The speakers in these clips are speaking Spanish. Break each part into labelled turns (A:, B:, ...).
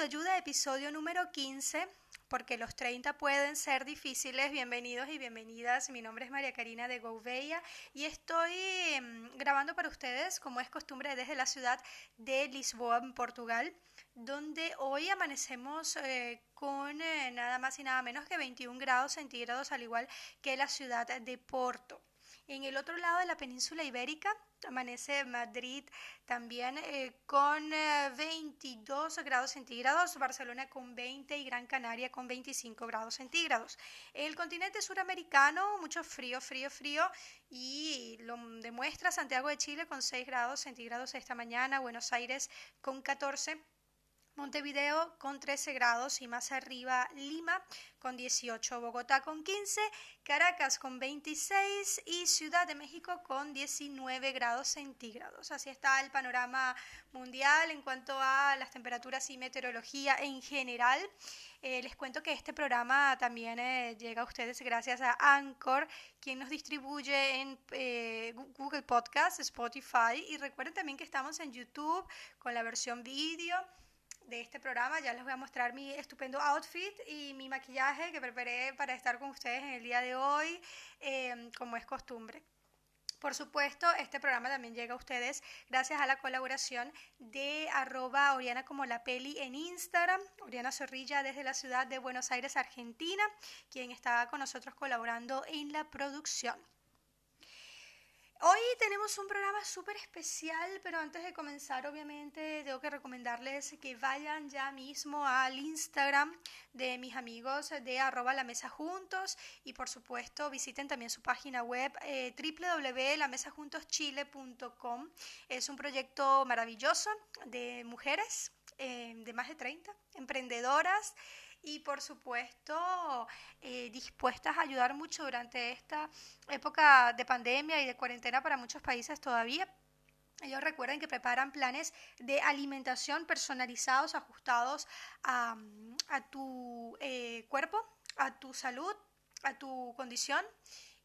A: Autoayuda, episodio número 15, porque los 30 pueden ser difíciles. Bienvenidos y bienvenidas. Mi nombre es María Karina de Gouveia y estoy em, grabando para ustedes, como es costumbre, desde la ciudad de Lisboa, en Portugal, donde hoy amanecemos eh, con eh, nada más y nada menos que 21 grados centígrados, al igual que la ciudad de Porto. En el otro lado de la península ibérica amanece Madrid también eh, con 22 eh, grados centígrados, Barcelona con 20 y Gran Canaria con 25 grados centígrados. El continente suramericano, mucho frío, frío, frío y lo demuestra Santiago de Chile con 6 grados centígrados esta mañana, Buenos Aires con 14 Montevideo con 13 grados y más arriba Lima con 18, Bogotá con 15, Caracas con 26 y Ciudad de México con 19 grados centígrados. Así está el panorama mundial en cuanto a las temperaturas y meteorología en general. Eh, les cuento que este programa también eh, llega a ustedes gracias a Anchor, quien nos distribuye en eh, Google Podcast, Spotify y recuerden también que estamos en YouTube con la versión vídeo de este programa. Ya les voy a mostrar mi estupendo outfit y mi maquillaje que preparé para estar con ustedes en el día de hoy, em, como es costumbre. Por supuesto, este programa también llega a ustedes gracias a la colaboración de arroba Oriana como la peli en Instagram, Oriana Zorrilla desde la ciudad de Buenos Aires, Argentina, quien está con nosotros colaborando en la producción. Hoy tenemos un programa súper especial, pero antes de comenzar, obviamente, tengo que recomendarles que vayan ya mismo al Instagram de mis amigos de arroba la mesa juntos y por supuesto visiten también su página web eh, www.lamesajuntoschile.com. Es un proyecto maravilloso de mujeres eh, de más de 30, emprendedoras y por supuesto eh, dispuestas a ayudar mucho durante esta época de pandemia y de cuarentena para muchos países todavía. Ellos recuerden que preparan planes de alimentación personalizados, ajustados a, tu eh, cuerpo, a tu salud, a tu condición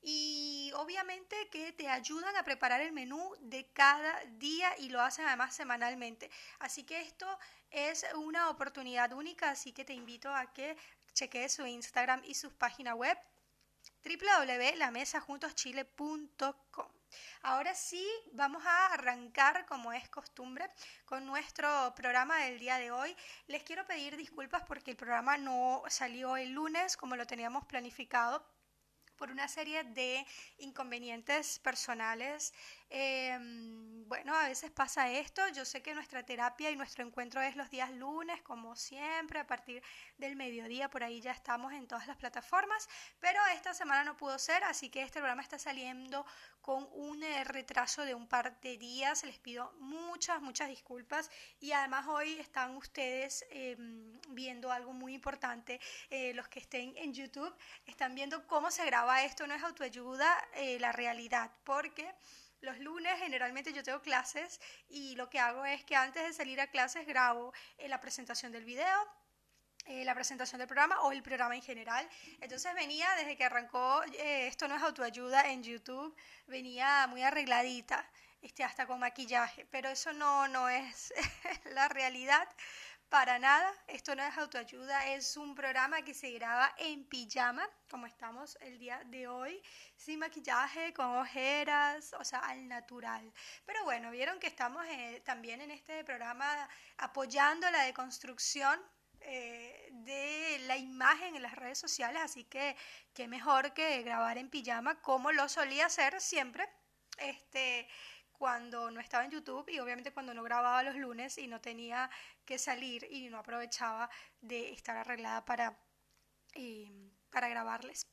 A: y obviamente que te ayudan a preparar el menú de cada día y lo hacen además semanalmente. Así que esto es una oportunidad única, así que te invito a que cheques su Instagram y su página web www.lamesaJuntosChile.com. Ahora sí, vamos a arrancar, como es costumbre, con nuestro programa del día de hoy. Les quiero pedir disculpas porque el programa no salió el lunes como lo teníamos planificado por una serie de inconvenientes personales. Em, bueno, a veces pasa esto. Yo sé que nuestra terapia y nuestro encuentro es los días lunes, como siempre, a partir del mediodía. Por ahí ya estamos en todas las plataformas. Pero esta semana no pudo ser, así que este programa está saliendo con un eh, retraso de un par de días. Les pido muchas, muchas disculpas. Y además hoy están ustedes em, viendo algo muy importante. Eh, los que estén en YouTube están viendo cómo se graba esto. No es autoayuda, eh, la realidad. Porque los lunes generalmente yo tengo clases y lo que hago es que antes de salir a clases grabo la presentación del video eh, la presentación del programa o el programa en general. Entonces venía desde que arrancó eh, Esto no es autoayuda en YouTube, venía muy arregladita, este, hasta con maquillaje, pero eso no, no es la realidad para nada. Esto no es autoayuda, es un programa que se graba en pijama, como estamos el día de hoy, sin maquillaje, con ojeras, o sea, al natural. Pero bueno, vieron que estamos eh, también en este programa apoyando la deconstrucción eh, de la imagen en las redes sociales, así que qué mejor que grabar en pijama como lo solía hacer siempre. Este, cuando no estaba en YouTube y obviamente cuando no grababa los lunes y no tenía que salir y no aprovechaba de estar arreglada para, eh, para grabarles.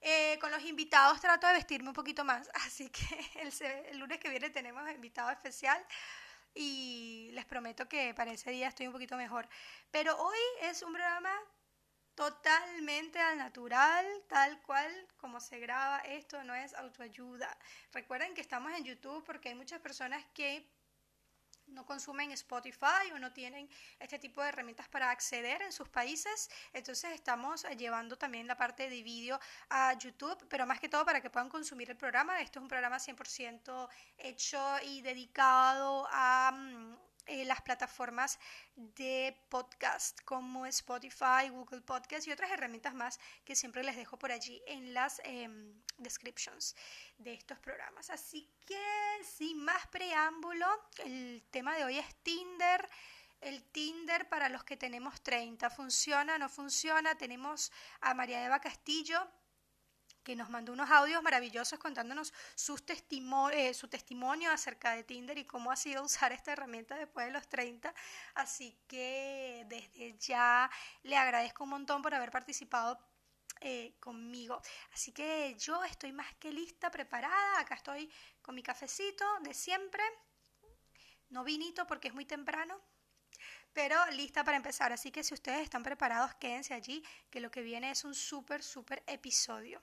A: Eh, con los invitados trato de vestirme un poquito más, así que el, el lunes que viene tenemos invitado especial y les prometo que para ese día estoy un poquito mejor. Pero hoy es un programa totalmente al natural, tal cual como se graba. Esto no es autoayuda. Recuerden que estamos en YouTube porque hay muchas personas que no consumen Spotify o no tienen este tipo de herramientas para acceder en sus países. Entonces estamos eh, llevando también la parte de vídeo a YouTube, pero más que todo para que puedan consumir el programa. Esto es un programa 100% hecho y dedicado a... Mm, eh, las plataformas de podcast como Spotify, Google Podcast y otras herramientas más que siempre les dejo por allí en las em, descriptions de estos programas. Así que sin más preámbulo, el tema de hoy es Tinder. El Tinder para los que tenemos 30, ¿funciona? ¿No funciona? Tenemos a María Eva Castillo, que nos mandó unos audios maravillosos contándonos sus eh, su testimonio acerca de Tinder y cómo ha sido usar esta herramienta después de los 30. Así que desde ya le agradezco un montón por haber participado eh, conmigo. Así que yo estoy más que lista, preparada. Acá estoy con mi cafecito de siempre. No vinito porque es muy temprano, pero lista para empezar. Así que si ustedes están preparados, quédense allí, que lo que viene es un súper, súper episodio.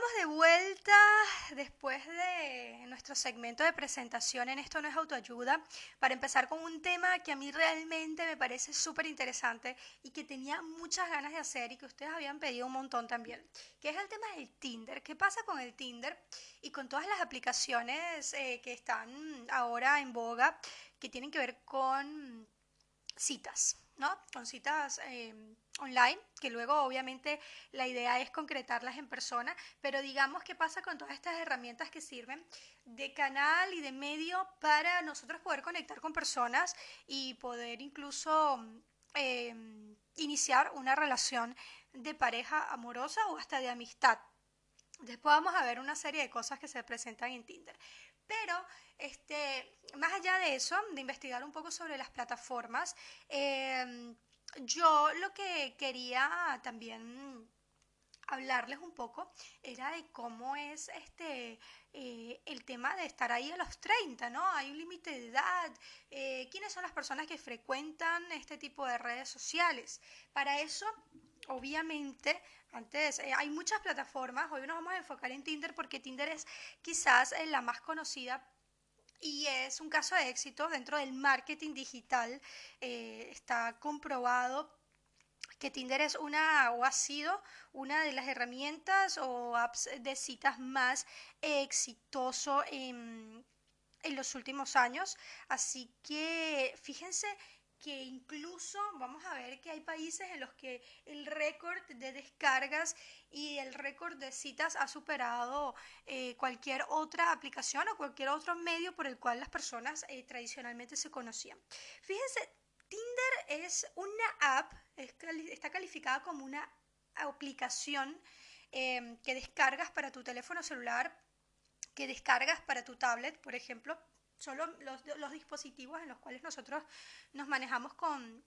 A: Estamos de vuelta después de nuestro segmento de presentación en Esto no es autoayuda para empezar con un tema que a mí realmente me parece súper interesante y que tenía muchas ganas de hacer y que ustedes habían pedido un montón también, que es el tema del Tinder. ¿Qué pasa con el Tinder y con todas las aplicaciones eh, que están ahora en boga que tienen que ver con citas? ¿No? Con citas em, online, que luego obviamente la idea es concretarlas en persona, pero digamos qué pasa con todas estas herramientas que sirven de canal y de medio para nosotros poder conectar con personas y poder incluso em, iniciar una relación de pareja amorosa o hasta de amistad. Después vamos a ver una serie de cosas que se presentan en Tinder. Pero este, más allá de eso, de investigar un poco sobre las plataformas, em, yo lo que quería también hablarles un poco era de cómo es este eh, el tema de estar ahí a los 30, ¿no? Hay un límite de edad, eh, quiénes son las personas que frecuentan este tipo de redes sociales. Para eso, obviamente, antes eh, hay muchas plataformas, hoy nos vamos a enfocar en Tinder porque Tinder es quizás la más conocida y es un caso de éxito dentro del marketing digital. está comprobado que Tinder es una o ha sido una de las herramientas o apps de citas más exitoso en, en los últimos años. Así que fíjense que incluso vamos a ver que hay países en los que el récord de descargas y el récord de citas ha superado eh, cualquier otra aplicación o cualquier otro medio por el cual las personas eh, tradicionalmente se conocían. Fíjense, Tinder es una app, está calificada como una aplicación em, que descargas para tu teléfono celular, que descargas para tu tablet, por ejemplo. Son los, dispositivos en los cuales nosotros nos manejamos con,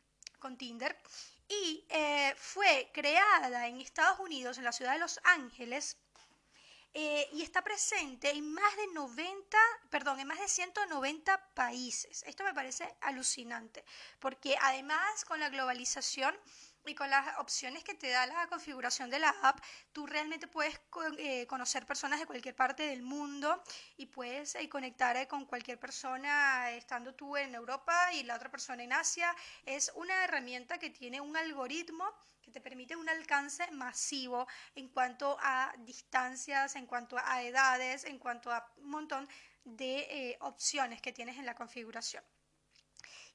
A: Tinder. Y eh, fue creada en Estados Unidos, en la ciudad de Los Ángeles, eh, y está presente en más de 90, perdón, en más de 190 países. Esto me parece alucinante, porque además con la globalización y con las opciones que te da la configuración de la app, tú realmente puedes eh, conocer personas de cualquier parte del mundo y puedes eh, conectar con cualquier persona estando tú en Europa y la otra persona en Asia. Es una herramienta que tiene un algoritmo que te permite un alcance masivo en cuanto a distancias, en cuanto a edades, en cuanto a un montón de eh, opciones que tienes en la configuración.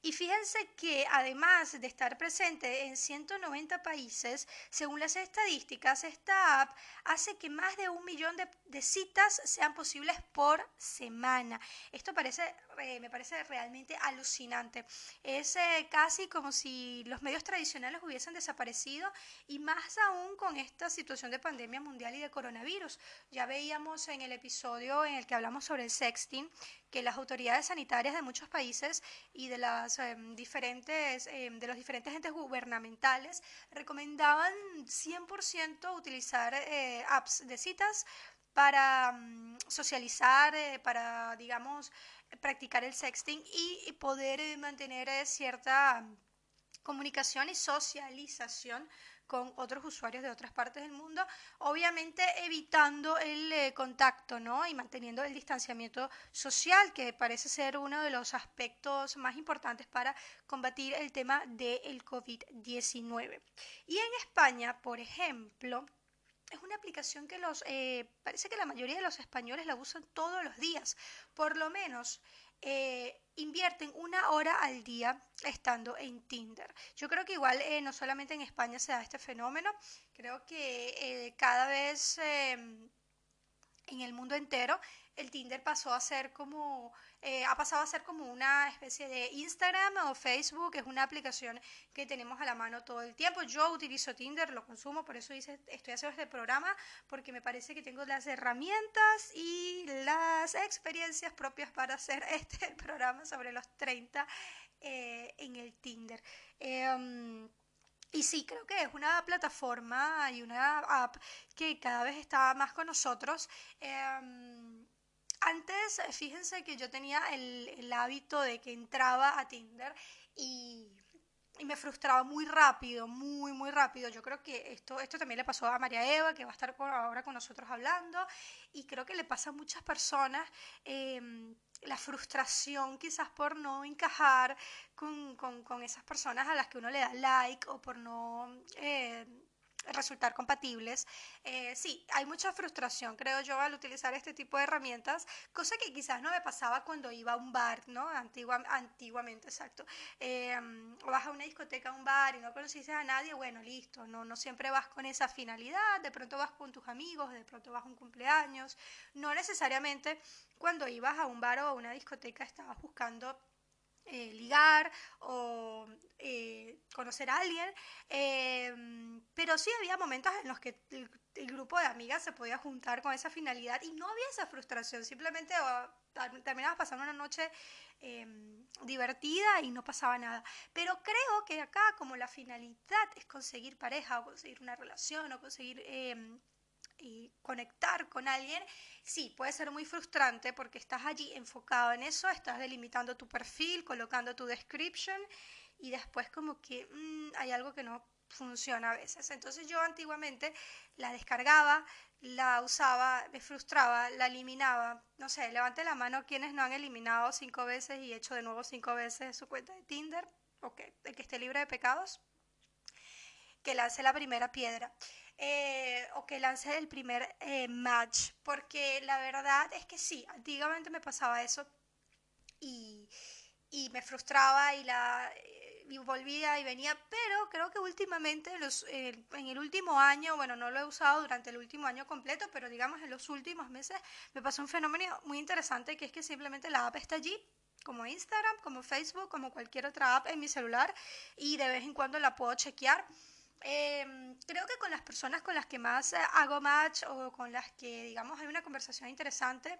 A: Y fíjense que además de estar presente en 190 países, según las estadísticas, esta app hace que más de un millón de, citas sean posibles por semana. Esto parece, eh, me parece realmente alucinante. Es eh, casi como si los medios tradicionales hubiesen desaparecido y más aún con esta situación de pandemia mundial y de coronavirus. Ya veíamos en el episodio en el que hablamos sobre el sexting que las autoridades sanitarias de muchos países y de las em, diferentes de los diferentes entes gubernamentales recomendaban 100% utilizar eh, apps de citas para mm, socializar, eh, para digamos practicar el sexting y, poder eh, mantener cierta comunicación y socialización con otros usuarios de otras partes del mundo, obviamente evitando el eh, contacto, ¿no? Y manteniendo el distanciamiento social, que parece ser uno de los aspectos más importantes para combatir el tema del COVID-19. Y en España, por ejemplo, es una aplicación que los eh, parece que la mayoría de los españoles la usan todos los días, por lo menos eh, invierten una hora al día estando en Tinder. Yo creo que igual eh, no solamente en España se da este fenómeno, creo que cada vez em, en el mundo entero el Tinder pasó a ser como, eh, ha pasado a ser como una especie de Instagram o Facebook, es una aplicación que tenemos a la mano todo el tiempo. Yo utilizo Tinder, lo consumo, por eso hice, estoy haciendo este programa, porque me parece que tengo las herramientas y las experiencias propias para hacer este programa sobre los 30 eh, en el Tinder. Em, y sí, creo que es una plataforma y una app que cada vez está más con nosotros. Em, antes, fíjense que yo tenía el, hábito de que entraba a Tinder y, me frustraba muy rápido, muy, muy rápido. Yo creo que esto, esto también le pasó a María Eva, que va a estar ahora con nosotros hablando, y creo que le pasa a muchas personas. Em, la frustración quizás por no encajar con, con, esas personas a las que uno le da like o por no eh, resultar compatibles. Eh, sí, hay mucha frustración, creo yo, al utilizar este tipo de herramientas, cosa que quizás no me pasaba cuando iba a un bar, ¿no? Antigua, antiguamente, exacto. Eh, vas a una discoteca, a un bar y no conoces a nadie, bueno, listo, no, no siempre vas con esa finalidad, de pronto vas con tus amigos, de pronto vas a un cumpleaños, no necesariamente cuando ibas a un bar o a una discoteca estabas buscando eh, ligar o eh, conocer a alguien, em, pero sí había momentos en los que el, grupo de amigas se podía juntar con esa finalidad y no había esa frustración, simplemente terminabas pasando una noche em, divertida y no pasaba nada. Pero creo que acá como la finalidad es conseguir pareja o conseguir una relación o conseguir em, y conectar con alguien, sí, puede ser muy frustrante porque estás allí enfocado en eso, estás delimitando tu perfil, colocando tu description y después como que mm, hay algo que no funciona a veces. Entonces yo antiguamente la descargaba, la usaba, me frustraba, la eliminaba. No sé, levante la mano quienes no han eliminado cinco veces y hecho de nuevo cinco veces su cuenta de Tinder. Ok, el que esté libre de pecados, que lance la primera piedra. Eh, o que lance el primer eh, match, porque la verdad es que sí, antiguamente me pasaba eso y, me frustraba y la y volvía y venía, pero creo que últimamente, los, en el último año, bueno, no lo he usado durante el último año completo, pero digamos en los últimos meses me pasó un fenómeno muy interesante que es que simplemente la app está allí como Instagram, como Facebook, como cualquier otra app en mi celular y de vez en cuando la puedo chequear Em, creo que con las personas con las que más eh, hago match o con las que, digamos, hay una conversación interesante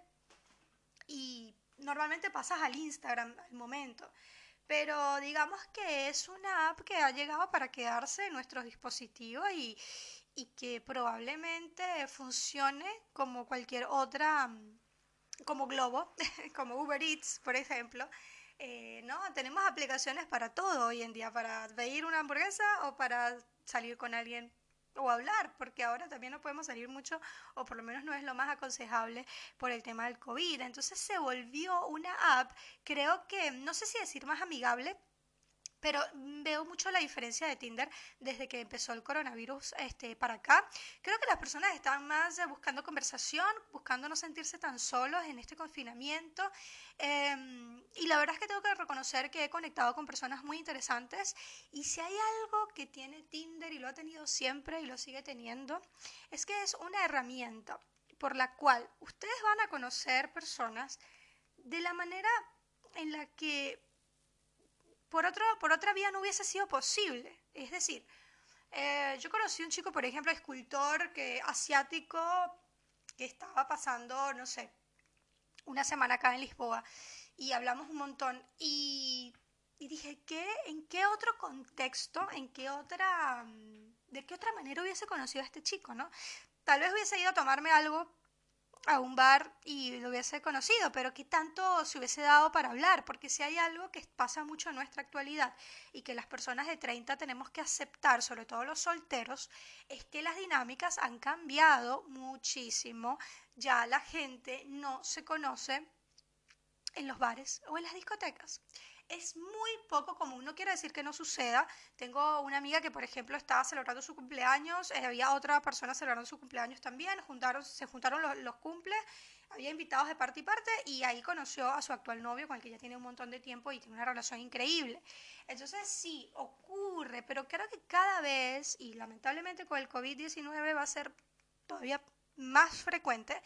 A: y normalmente pasas al Instagram al momento. Pero digamos que es una app que ha llegado para quedarse en nuestros dispositivos y, y que probablemente funcione como cualquier otra, mm, como Globo, como Uber Eats, por ejemplo. Eh, ¿no? Tenemos aplicaciones para todo hoy en día, para pedir una hamburguesa o para salir con alguien o hablar, porque ahora también no podemos salir mucho, o por lo menos no es lo más aconsejable por el tema del COVID. Entonces se volvió una app, creo que, no sé si decir más amigable, pero veo mucho la diferencia de Tinder desde que empezó el coronavirus este, para acá. Creo que las personas están más eh, buscando conversación, buscando no sentirse tan solos en este confinamiento. Em, y la verdad es que tengo que reconocer que he conectado con personas muy interesantes. Y si hay algo que tiene Tinder y lo ha tenido siempre y lo sigue teniendo, es que es una herramienta por la cual ustedes van a conocer personas de la manera en la que por, otro, por otra vía no hubiese sido posible. Es decir, eh, yo conocí un chico, por ejemplo, escultor que, asiático que estaba pasando, no sé, una semana acá en Lisboa y hablamos un montón y, y dije, ¿qué, ¿en qué otro contexto, en qué otra, de qué otra manera hubiese conocido a este chico, no? Tal vez hubiese ido a tomarme algo a un bar y lo hubiese conocido, pero ¿qué tanto se hubiese dado para hablar? Porque si hay algo que pasa mucho en nuestra actualidad y que las personas de 30 tenemos que aceptar, sobre todo los solteros, es que las dinámicas han cambiado muchísimo. Ya la gente no se conoce en los bares o en las discotecas es muy poco común. No quiere decir que no suceda. Tengo una amiga que, por ejemplo, estaba celebrando su cumpleaños, eh, había otra persona celebrando su cumpleaños también, se juntaron los, los cumples, había invitados de parte y parte y ahí conoció a su actual novio con el que ya tiene un montón de tiempo y tiene una relación increíble. Entonces sí, ocurre, pero creo que cada vez, y lamentablemente con el COVID-19 va a ser todavía más frecuente,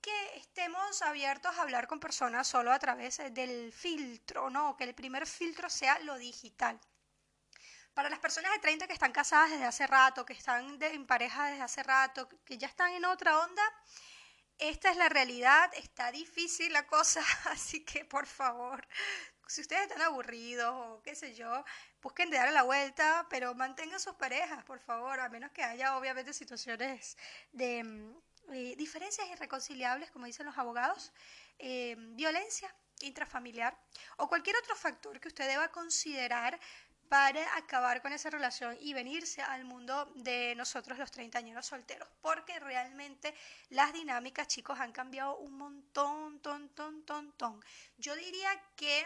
A: que estemos abiertos a hablar con personas solo a través eh, del filtro, ¿no? Que el primer filtro sea lo digital. Para las personas de 30 que están casadas desde hace rato, que están en pareja desde hace rato, que ya están en otra onda, esta es la realidad, está difícil la cosa, así que por favor, si ustedes están aburridos o qué sé yo, busquen de darle la vuelta, pero mantengan sus parejas, por favor, a menos que haya obviamente situaciones de mm, eh, diferencias irreconciliables, como dicen los abogados, eh, violencia intrafamiliar o cualquier otro factor que usted deba considerar para acabar con esa relación y venirse al mundo de nosotros los treintañeros solteros, porque realmente las dinámicas, chicos, han cambiado un montón, ton, ton, ton, ton. Yo diría que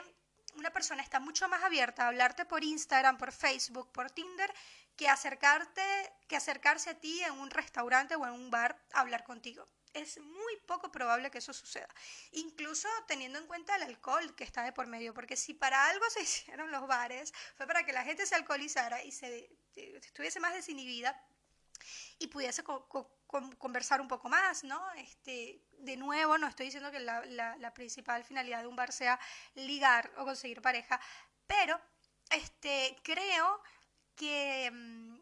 A: una persona está mucho más abierta a hablarte por Instagram, por Facebook, por Tinder, que acercarte, que acercarse a ti en un restaurante o en un bar a hablar contigo. Es muy poco probable que eso suceda, incluso teniendo en cuenta el alcohol que está de por medio, porque si para algo se hicieron los bares fue para que la gente se alcoholizara y se estuviese más desinhibida y pudiese conversar un poco más, ¿no? Este, de nuevo, no estoy diciendo que la, la principal finalidad de un bar sea ligar o conseguir pareja, pero este, creo que mm,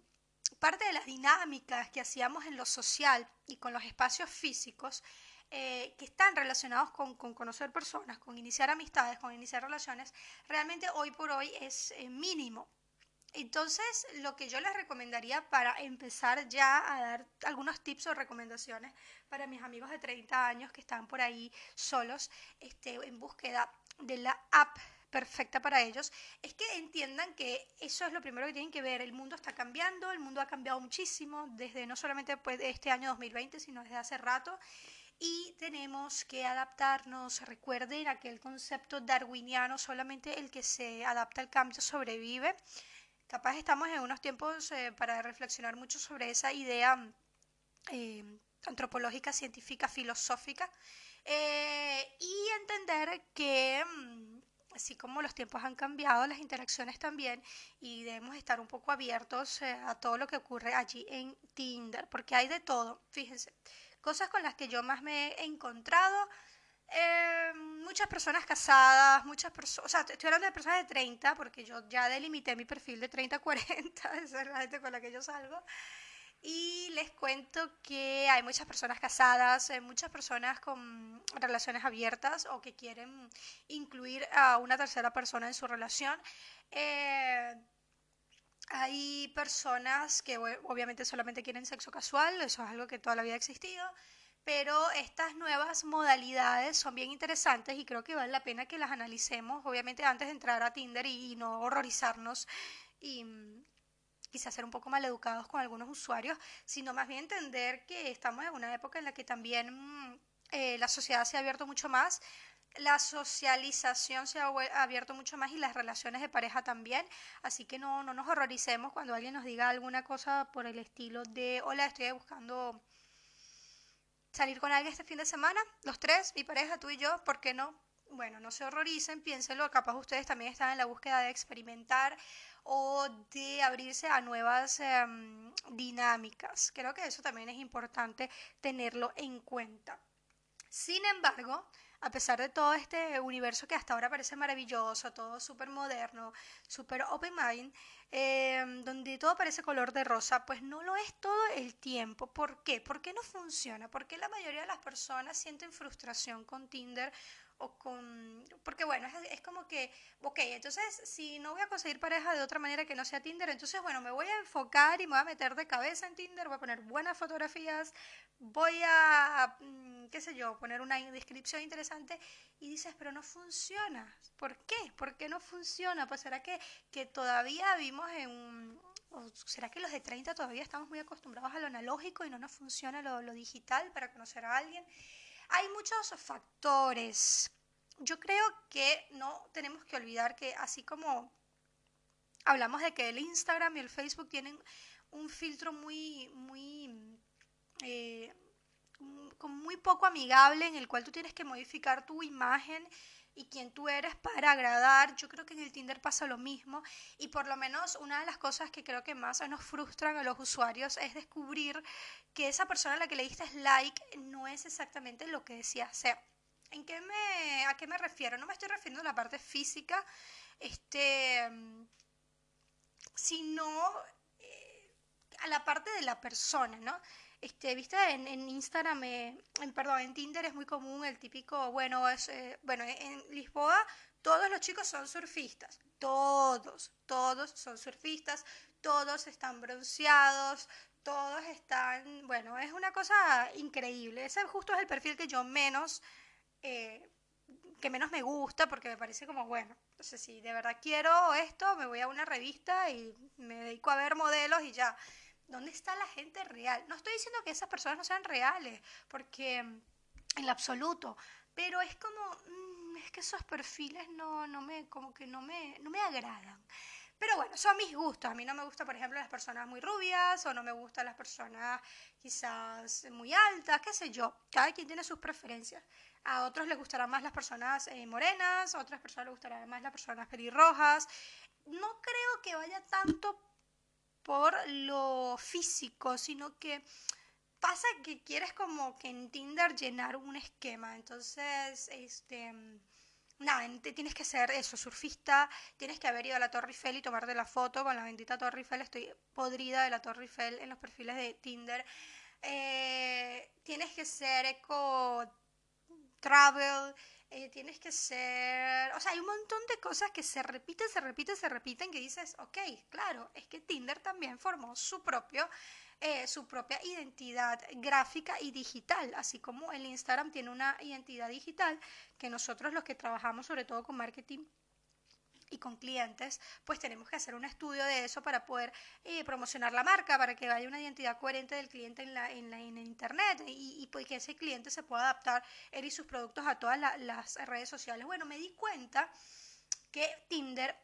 A: parte de las dinámicas que hacíamos en lo social y con los espacios físicos, eh, que están relacionados con, conocer personas, con iniciar amistades, con iniciar relaciones, realmente hoy por hoy es eh, mínimo. Entonces, lo que yo les recomendaría para empezar ya a dar algunos tips o recomendaciones para mis amigos de 30 años que están por ahí solos este, en búsqueda de la app perfecta para ellos, es que entiendan que eso es lo primero que tienen que ver. El mundo está cambiando, el mundo ha cambiado muchísimo desde no solamente pues, este año 2020, sino desde hace rato. Y tenemos que adaptarnos. Recuerden aquel concepto darwiniano, solamente el que se adapta al cambio sobrevive. Capaz estamos en unos tiempos eh, para reflexionar mucho sobre esa idea eh, antropológica, científica, filosófica. Eh, y entender que mm, así como los tiempos han cambiado, las interacciones también, y debemos estar un poco abiertos eh, a todo lo que ocurre allí en Tinder, porque hay de todo, fíjense, cosas con las que yo más me he encontrado. Eh, muchas personas casadas, muchas personas, o sea, estoy hablando de personas de 30, porque yo ya delimité mi perfil de 30 a 40, esa es la gente con la que yo salgo. Y les cuento que hay muchas personas casadas, hay muchas personas con relaciones abiertas o que quieren incluir a una tercera persona en su relación. Eh, hay personas que obviamente solamente quieren sexo casual, eso es algo que toda la vida ha existido, pero estas nuevas modalidades son bien interesantes y creo que vale la pena que las analicemos, obviamente antes de entrar a Tinder y, y no horrorizarnos y quizás ser un poco mal educados con algunos usuarios, sino más bien entender que estamos en una época en la que también mm, eh, la sociedad se ha abierto mucho más, la socialización se ha abierto mucho más y las relaciones de pareja también, así que no, no nos horroricemos cuando alguien nos diga alguna cosa por el estilo de, hola, estoy buscando salir con alguien este fin de semana, los tres, mi pareja, tú y yo, ¿por qué no? Bueno, no se horroricen, piénsenlo, capaz ustedes también están en la búsqueda de experimentar o de abrirse a nuevas em, dinámicas. Creo que eso también es importante tenerlo en cuenta. Sin embargo, a pesar de todo este universo que hasta ahora parece maravilloso, todo súper moderno, súper open mind, em, donde todo parece color de rosa, pues no lo es todo el tiempo. ¿Por qué? ¿Por qué no funciona? ¿Por qué la mayoría de las personas sienten frustración con Tinder o con... Porque bueno, es, como que, ok, entonces si no voy a conseguir pareja de otra manera que no sea Tinder, entonces bueno, me voy a enfocar y me voy a meter de cabeza en Tinder, voy a poner buenas fotografías, voy a, mm, qué sé yo, poner una descripción interesante y dices, pero no funciona. ¿Por qué? ¿Por qué no funciona? Pues será que, que todavía vimos en un ¿O será que los de 30 todavía estamos muy acostumbrados a lo analógico y no nos funciona lo, lo digital para conocer a alguien? Hay muchos factores. Yo creo que no tenemos que olvidar que así como hablamos de que el Instagram y el Facebook tienen un filtro muy, muy, eh, muy poco amigable en el cual tú tienes que modificar tu imagen y quién tú eres para agradar. Yo creo que en el Tinder pasa lo mismo y por lo menos una de las cosas que creo que más nos frustran a los usuarios es descubrir que esa persona a la que le diste like no es exactamente lo que decía ser. ¿En qué me, ¿A qué me refiero? No me estoy refiriendo a la parte física, este, sino eh, a la parte de la persona, ¿no? Este, viste, en, en Instagram, eh, en, perdón, en Tinder es muy común el típico, bueno, es, eh, bueno, en Lisboa todos los chicos son surfistas, todos, todos son surfistas, todos están bronceados, todos están, bueno, es una cosa increíble. Ese justo es el perfil que yo menos, eh, que menos me gusta porque me parece como, bueno, entonces si de verdad quiero esto, me voy a una revista y me dedico a ver modelos y ya. ¿Dónde está la gente real? No estoy diciendo que esas personas no sean reales, porque mm, en absoluto, pero es como, mm, es que esos perfiles no, no me, como que no me, no me agradan. Pero bueno, son mis gustos. A mí no me gusta, por ejemplo, las personas muy rubias o no me gustan las personas quizás muy altas, qué sé yo. Cada quien tiene sus preferencias. A otros les gustarán más las personas eh, morenas, a otras personas les gustarán más las personas pelirrojas. No creo que vaya tanto por lo físico, sino que pasa que quieres como que en Tinder llenar un esquema. Entonces, este nada, tienes que ser eso, surfista, tienes que haber ido a la Torre Eiffel y tomarte la foto con la bendita Torre Eiffel. Estoy podrida de la Torre Eiffel en los perfiles de Tinder. Eh, tienes que ser eco travel, eh, tienes que ser, o sea, hay un montón de cosas que se repiten, se repiten, se repiten, que dices, ok, claro, es que Tinder también formó su propio, eh, su propia identidad gráfica y digital, así como el Instagram tiene una identidad digital que nosotros los que trabajamos sobre todo con marketing y con clientes, pues tenemos que hacer un estudio de eso para poder eh, promocionar la marca, para que haya una identidad coherente del cliente en, la, en, la, en Internet y, pues que ese cliente se pueda adaptar él y sus productos a todas las redes sociales. Bueno, me di cuenta que Tinder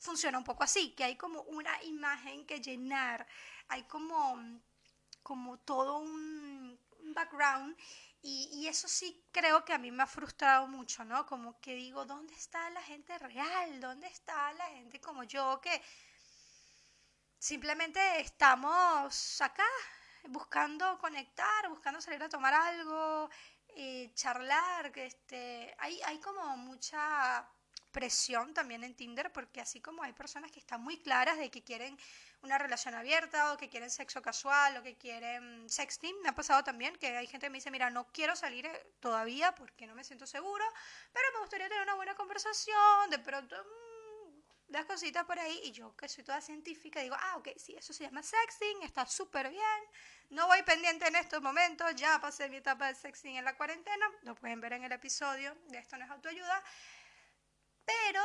A: funciona un poco así, que hay como una imagen que llenar, hay como, como todo un background y, eso sí creo que a mí me ha frustrado mucho, ¿no? Como que digo, ¿dónde está la gente real? ¿Dónde está la gente como yo que simplemente estamos acá buscando conectar, buscando salir a tomar algo, eh, charlar, este, hay, hay como mucha presión también en Tinder porque así como hay personas que están muy claras de que quieren una relación abierta o que quieren sexo casual o que quieren sexting. Me ha pasado también que hay gente que me dice, mira, no quiero salir eh, todavía porque no me siento seguro, pero me gustaría tener una buena conversación, de pronto mm, las cositas por ahí y yo que soy toda científica digo, ah, ok, sí, eso se llama sexting, está súper bien, no voy pendiente en estos momentos, ya pasé mi etapa de sexting en la cuarentena, lo pueden ver en el episodio de Esto no es autoayuda, pero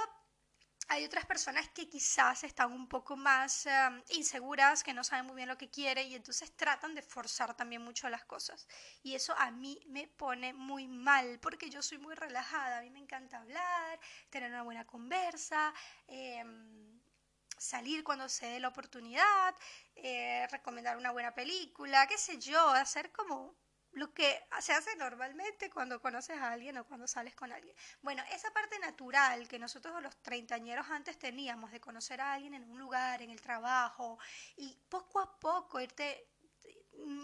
A: hay otras personas que quizás están un poco más em, inseguras, que no saben muy bien lo que quieren y entonces tratan de forzar también mucho las cosas. Y eso a mí me pone muy mal porque yo soy muy relajada, a mí me encanta hablar, tener una buena conversa. Em, salir cuando se dé la oportunidad, eh, recomendar una buena película, qué sé yo, hacer como lo que se hace normalmente cuando conoces a alguien o cuando sales con alguien. Bueno, esa parte natural que nosotros los treintañeros antes teníamos de conocer a alguien en un lugar, en el trabajo, y poco a poco irte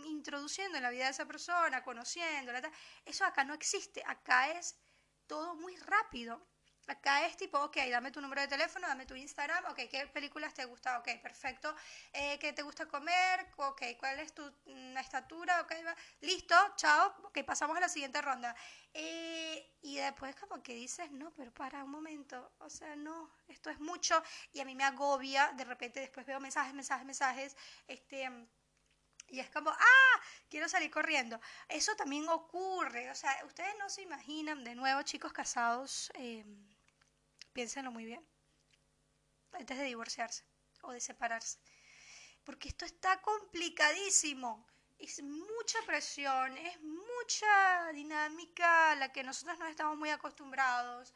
A: introduciendo en la vida de esa persona, conociéndola, eso acá no existe, acá es todo muy rápido. Acá es tipo, ok, dame tu número de teléfono, dame tu Instagram, ok, ¿qué películas te gusta? Ok, perfecto. Eh, ¿Qué te gusta comer? Ok, ¿cuál es tu mm, estatura? Ok, va. listo, chao, ok, pasamos a la siguiente ronda. Eh, y después como que dices, no, pero para un momento, o sea, no, esto es mucho y a mí me agobia, de repente después veo mensajes, mensajes, mensajes, este y es como, ah, quiero salir corriendo. Eso también ocurre, o sea, ustedes no se imaginan, de nuevo, chicos casados, eh, piénsenlo muy bien, antes de divorciarse o de separarse. Porque esto está complicadísimo. Es mucha presión, es mucha dinámica a la que nosotros no estamos muy acostumbrados.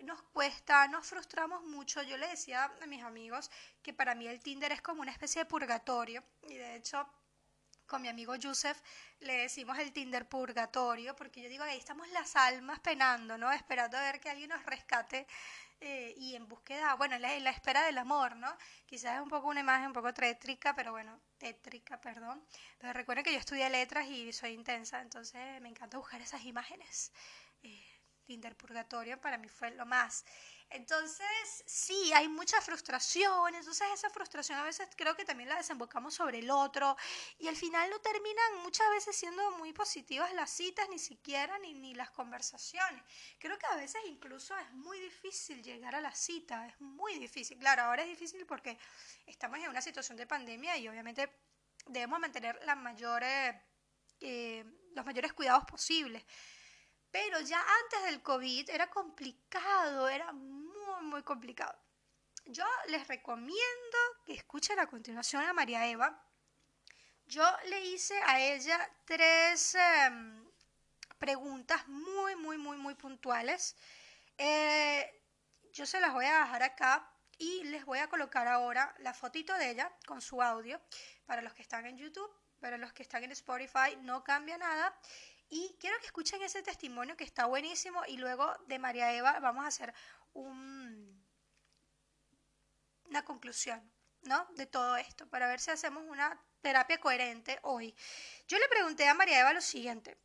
A: Nos cuesta, nos frustramos mucho. Yo le decía a mis amigos que para mí el Tinder es como una especie de purgatorio. Y de hecho, con mi amigo Yusef le decimos el Tinder purgatorio, porque yo digo, ahí estamos las almas penando, ¿no? Esperando a ver que alguien nos rescate eh, y en búsqueda, bueno, en la, espera del amor, ¿no? Quizás es un poco una imagen un poco tétrica, pero bueno, tétrica, perdón. Pero recuerden que yo estudié letras y soy intensa, entonces me encanta buscar esas imágenes. Eh, Tinder Purgatorio para mí fue lo más. Entonces, sí, hay mucha frustración, entonces esa frustración a veces creo que también la desembocamos sobre el otro y al final no terminan muchas veces siendo muy positivas las citas, ni siquiera, ni, ni las conversaciones. Creo que a veces incluso es muy difícil llegar a la cita, es muy difícil. Claro, ahora es difícil porque estamos en una situación de pandemia y obviamente debemos mantener la mayores, eh, los mayores cuidados posibles. Pero ya antes del COVID era complicado, era muy complicado. Yo les recomiendo que escuchen a continuación a María Eva. Yo le hice a ella tres em, preguntas muy, muy, muy, muy puntuales. Eh, yo se las voy a dejar acá y les voy a colocar ahora la fotito de ella con su audio para los que están en YouTube, para los que están en Spotify, no cambia nada. Y quiero que escuchen ese testimonio que está buenísimo y luego de María Eva vamos a hacer un, una conclusión, ¿no? De todo esto, para ver si hacemos una terapia coherente hoy. Yo le pregunté a María Eva lo siguiente.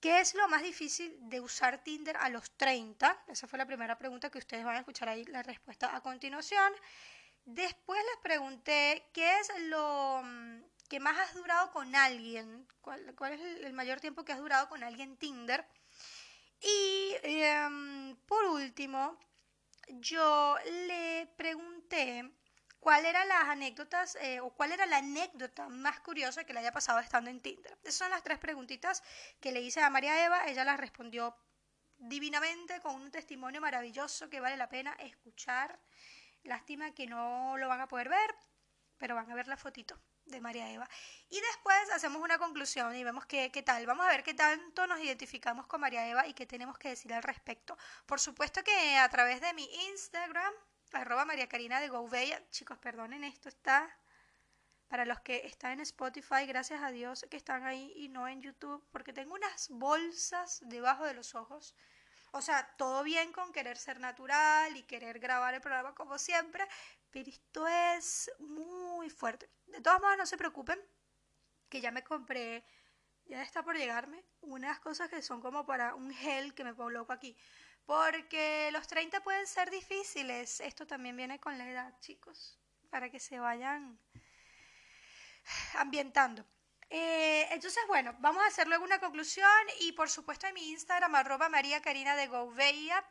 A: ¿Qué es lo más difícil de usar Tinder a los 30? Esa fue la primera pregunta que ustedes van a escuchar ahí la respuesta a continuación. Después les pregunté qué es lo que más has durado con alguien, cuál, es el, mayor tiempo que has durado con alguien Tinder. Y em, por último, yo le pregunté cuál eran las anécdotas eh, o cuál era la anécdota más curiosa que le haya pasado estando en Tinder. Esas son las tres preguntitas que le hice a María Eva. Ella las respondió divinamente con un testimonio maravilloso que vale la pena escuchar. Lástima que no lo van a poder ver, pero van a ver la fotito de María Eva. Y después hacemos una conclusión y vemos qué, qué tal. Vamos a ver qué tanto nos identificamos con María Eva y qué tenemos que decir al respecto. Por supuesto que a través de mi Instagram, arroba María Karina de Gouveia, chicos, perdonen, esto está para los que están en Spotify, gracias a Dios que están ahí y no en YouTube, porque tengo unas bolsas debajo de los ojos o sea, todo bien con querer ser natural y querer grabar el programa como siempre, pero esto es muy fuerte. De todas maneras, no se preocupen, que ya me compré, ya está por llegarme, unas cosas que son como para un gel que me pongo loco aquí. Porque los 30 pueden ser difíciles. Esto también viene con la edad, chicos, para que se vayan ambientando. Eh, entonces, bueno, vamos a hacer luego una conclusión y por supuesto en mi Instagram, arroba María Karina de Gouveia,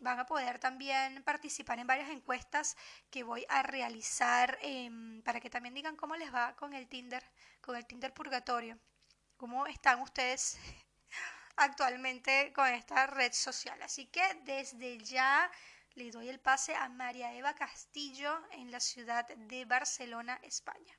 A: van a poder también participar en varias encuestas que voy a realizar em, para que también digan cómo les va con el Tinder, con el Tinder Purgatorio. ¿Cómo están ustedes actualmente con esta red social? Así que desde ya le doy el pase a María Eva Castillo en la ciudad de Barcelona, España.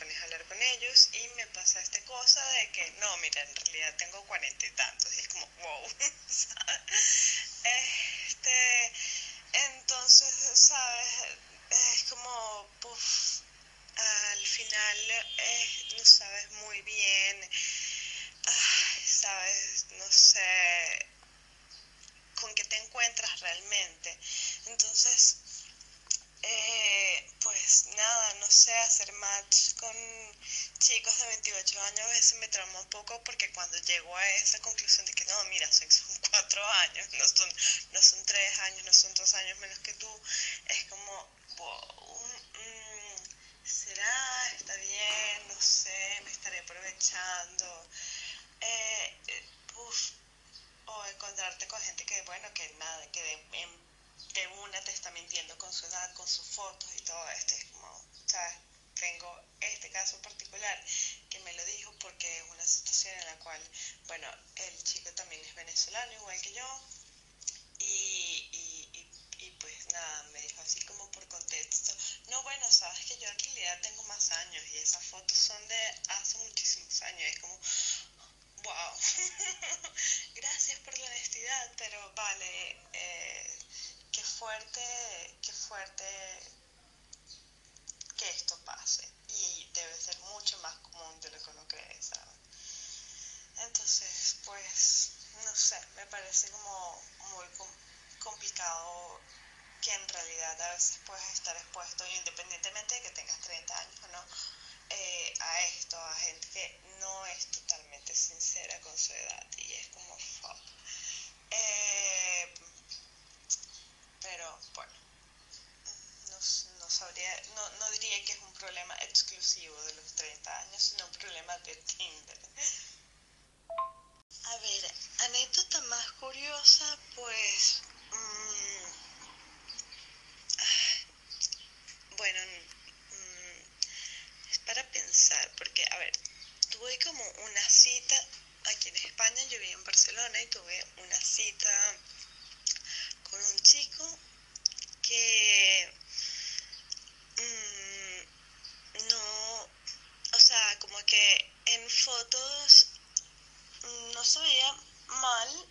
B: Pones a hablar con ellos y me pasa esta cosa de que no, mira, en realidad tengo cuarenta y tantos y es como, wow, Este, entonces, ¿sabes? Es como, puff, al final eh, no sabes muy bien sabes, no sé con qué te encuentras realmente. Entonces, eh, pues nada, no sé, hacer match con chicos de 28 años a veces me trauma un poco porque cuando llego a esa conclusión de que no, mira, son, cuatro años, no son, no son tres años, no son dos años menos que tú, es como, wow, mm, ¿será? ¿Está bien? No sé, me estaré aprovechando eh, eh o encontrarte con gente que, bueno, que nada, que de, una te está mintiendo con su edad, con sus fotos y todo esto. Es como, ¿sabes? Tengo este caso particular que me lo dijo porque es una situación en la cual, bueno, el chico también es venezolano, igual que yo, y, y, y, pues nada, me dijo así como por contexto, no, bueno, sabes que yo en realidad tengo más años y esas fotos son de hace muchísimos años, es como, wow, gracias por la honestidad, pero vale, eh, fuerte, qué fuerte que esto pase y debe ser mucho más común de lo que uno cree, ¿sabes? Entonces, pues, no sé, me parece como muy complicado que en realidad a veces puedes estar expuesto, independientemente de que tengas 30 años o no, eh, a esto, a gente que no es totalmente sincera con su edad y es como fuck. Eh, pero bueno, no, sabría, no, no diría que es un problema exclusivo de los 30 años, sino un problema de Tinder. A ver, anécdota más curiosa, pues... Mm, bueno, para pensar, porque, a ver, tuve como una cita aquí en España, yo vivía en Barcelona y tuve una cita con un chico que mm, no, o sea, como que en fotos no se veía mal,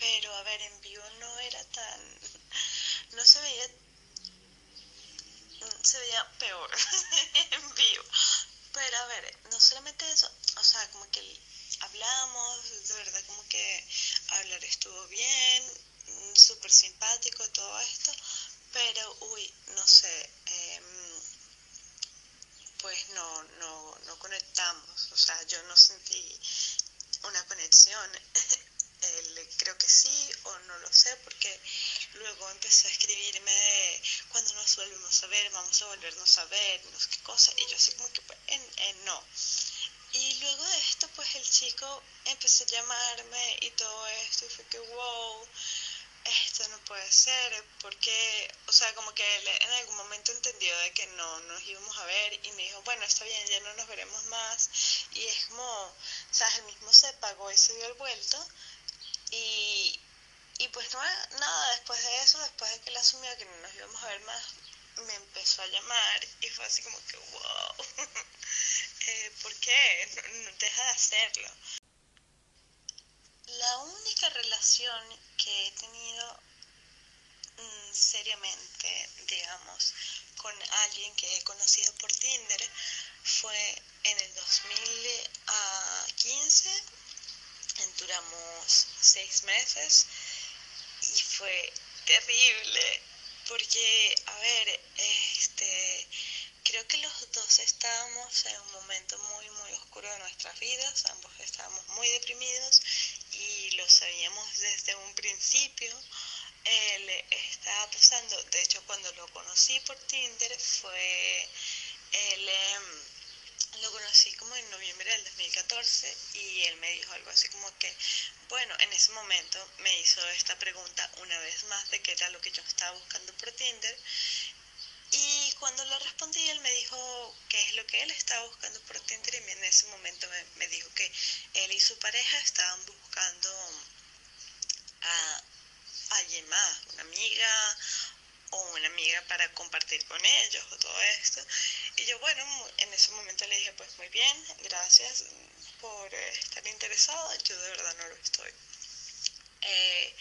B: pero a ver, en vivo no era tan, no se veía se veía peor en vivo. Pero a ver, no solamente eso, o sea, como que hablamos, de verdad como que hablar estuvo bien, mm, súper simpático todo esto, pero uy, no sé, em, pues no, no, no conectamos, o sea, yo no sentí una conexión él creo que sí o no lo sé porque luego empecé a escribirme de cuando nos volvemos a ver, vamos a volvernos a ver, no sé qué cosa, y yo así como que pues, en, no. Y luego de esto pues el chico empezó a llamarme y todo esto y fue que wow, puede ser, porque, o sea, como que él en algún momento entendió de que no nos íbamos a ver y me dijo, bueno, está bien, ya no nos veremos más. Y es como, o sea, mismo se pagó y se dio el vuelto y, y pues no, nada, después de eso, después de que él asumió que no nos íbamos a ver más, me empezó a llamar y fue así como que, wow, eh, ¿por qué? No, deja de hacerlo. La única relación que he tenido seriamente, digamos, con alguien que he conocido por Tinder fue en el 2015. Duramos seis meses y fue terrible porque, a ver, este, creo que los dos estábamos en un momento muy, muy oscuro de nuestras vidas, ambos estábamos muy deprimidos y lo sabíamos desde un principio. Él estaba pasando, de hecho cuando lo conocí por Tinder fue, él em, lo conocí como en noviembre del 2014 y él me dijo algo así como que, bueno, en ese momento me hizo esta pregunta una vez más de qué era lo que yo estaba buscando por Tinder. Y cuando le respondí, él me dijo qué es lo que él estaba buscando por Tinder y en ese momento me, dijo que él y su pareja estaban buscando a alguien más, una amiga o una amiga para compartir con ellos o todo esto. Y yo, bueno, en ese momento le dije, pues muy bien, gracias por estar interesada, yo de verdad no lo estoy. Eh,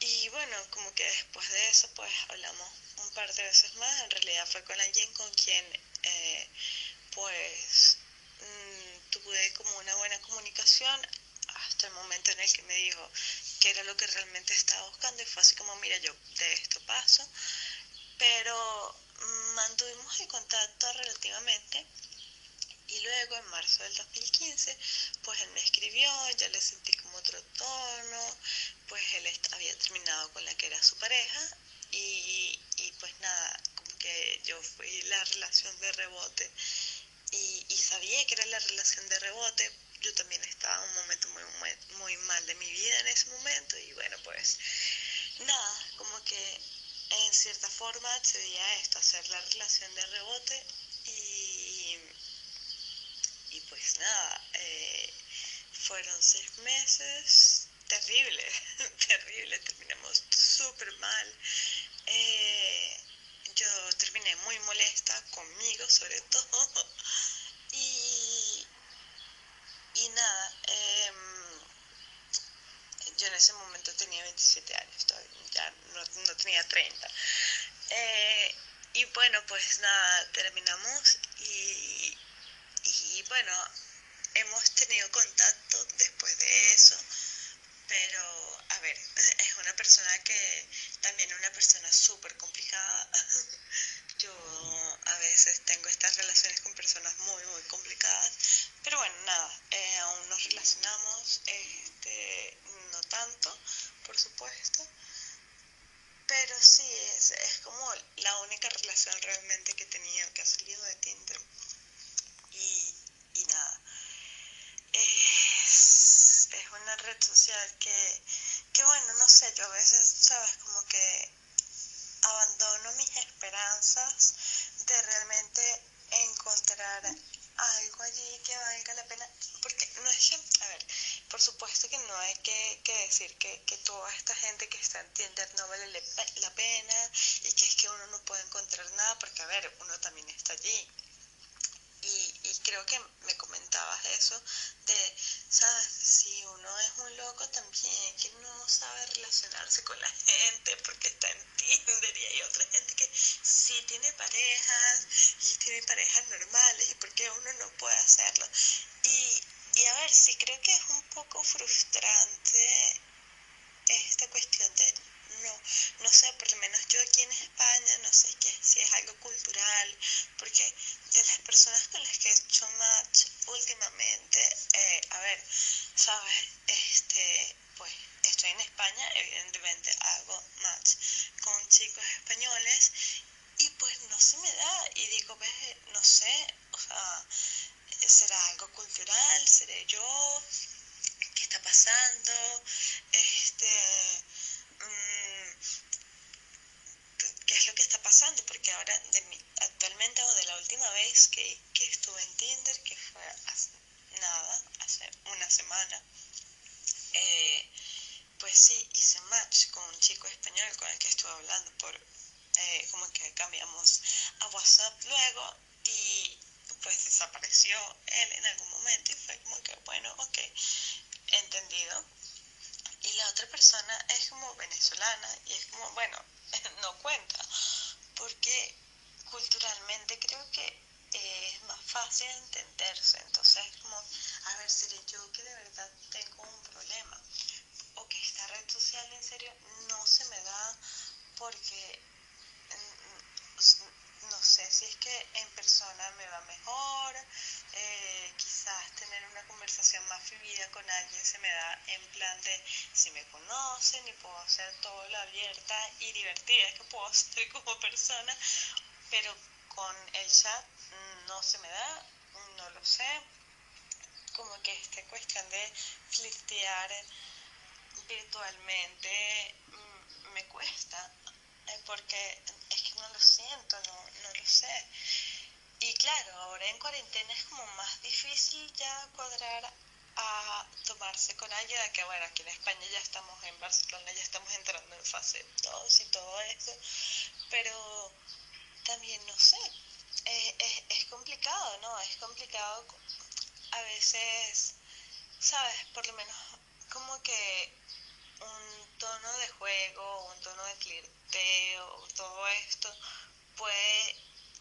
B: y bueno, como que después de eso, pues hablamos un par de veces más. En realidad fue con alguien con quien, eh, pues, mm, tuve como una buena comunicación hasta el momento en el que me dijo qué era lo que realmente estaba buscando y fue así como, mira, yo de esto paso. Pero mantuvimos el contacto relativamente y luego en marzo del 2015 pues él me escribió, ya le sentí como otro tono, pues él había terminado con la que era su pareja y, pues nada, como que yo fui la relación de rebote y, y, sabía que era la relación de rebote, yo también estaba en un momento muy, muy, mal de mi vida en ese momento y bueno pues nada, como que en cierta forma accedí a esto, hacer la relación de rebote y, y pues nada, eh, fueron seis meses terribles, terribles, terminamos súper mal. Eh, yo terminé muy molesta conmigo sobre todo y, y nada, em, yo en ese momento tenía 27 años, ya no, tenía 30. Eh, y bueno, pues nada, terminamos y, y bueno, hemos tenido contacto después de eso, pero a ver, es una persona que también una persona súper complicada. Yo a veces tengo estas relaciones con personas muy, muy de mi, actualmente o de la última vez que, que estuve en Tinder, que fue hace nada, hace una semana, eh, pues sí, hice match con un chico español con el que estuve hablando por, eh, como que cambiamos a WhatsApp luego y pues desapareció él en algún momento y fue como que, bueno, ok, entendido. Y la otra persona es como venezolana y es como, bueno, no cuenta, porque culturalmente creo que eh, es más fácil entenderse, entonces es como, a ver, seré yo que de verdad tengo un problema, o que esta red social en serio no se me da porque mm, no sé si es que en persona me va mejor, eh, quizás tener una conversación más fluida con alguien se me da en plan de si me conocen y puedo ser todo lo abierta y divertida que puedo ser como persona, pero con el chat no se me da, no lo sé, como que esta cuestión de flirtear virtualmente mm, me cuesta, eh, porque es que no lo siento, no, no lo sé. Y claro, ahora en cuarentena es como más difícil ya cuadrar a tomarse con alguien, que bueno, aquí en España ya estamos en Barcelona, ya estamos entrando en fase 2 y todo eso, pero también no sé, es, es complicado, ¿no? Es complicado a veces, ¿sabes? Por lo menos como que un tono de juego, un tono de flirteo, todo esto puede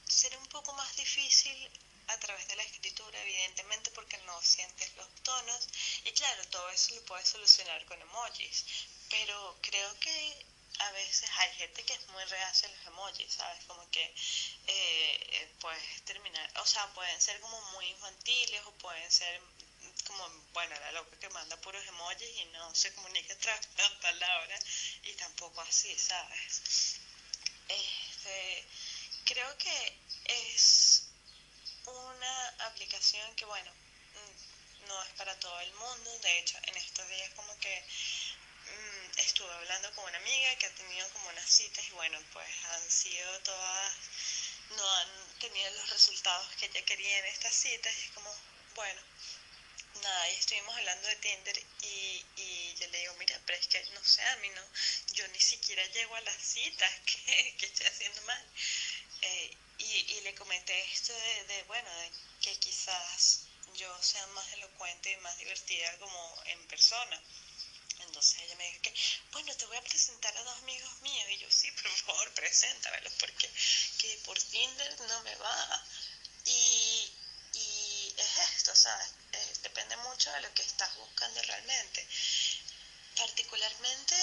B: ser un poco más difícil a través de la escritura, evidentemente, porque no sientes los tonos. Y claro, todo eso lo puedes solucionar con emojis. Pero creo que a veces hay gente que es muy reacia a los emojis, ¿sabes? Como que eh, puedes terminar, o sea, pueden ser como muy infantiles o pueden ser como, bueno, la loca que manda puros emojis y no se comunica tras las palabras y tampoco así, ¿sabes? Este, creo que es una aplicación que, bueno, mm, no es para todo el mundo. De hecho, en estos días como que estuve hablando con una amiga que ha tenido como unas citas y bueno, pues han sido todas, no han tenido los resultados que ella quería en estas citas y es como, bueno, nada, y estuvimos hablando de Tinder y, y yo le digo, mira, pero es que no sé, a mí no, yo ni siquiera llego a las citas que, que estoy haciendo mal. Eh, y, y, le comenté esto de, de, bueno, de que quizás yo sea más elocuente y más divertida como en persona. Entonces ella me dijo que, bueno, te voy a presentar a dos amigos míos. Y yo, sí, por favor, preséntamelos, porque que por Tinder no me va. Y, y es esto, ¿sabes? Eh, depende mucho de lo que estás buscando realmente. Particularmente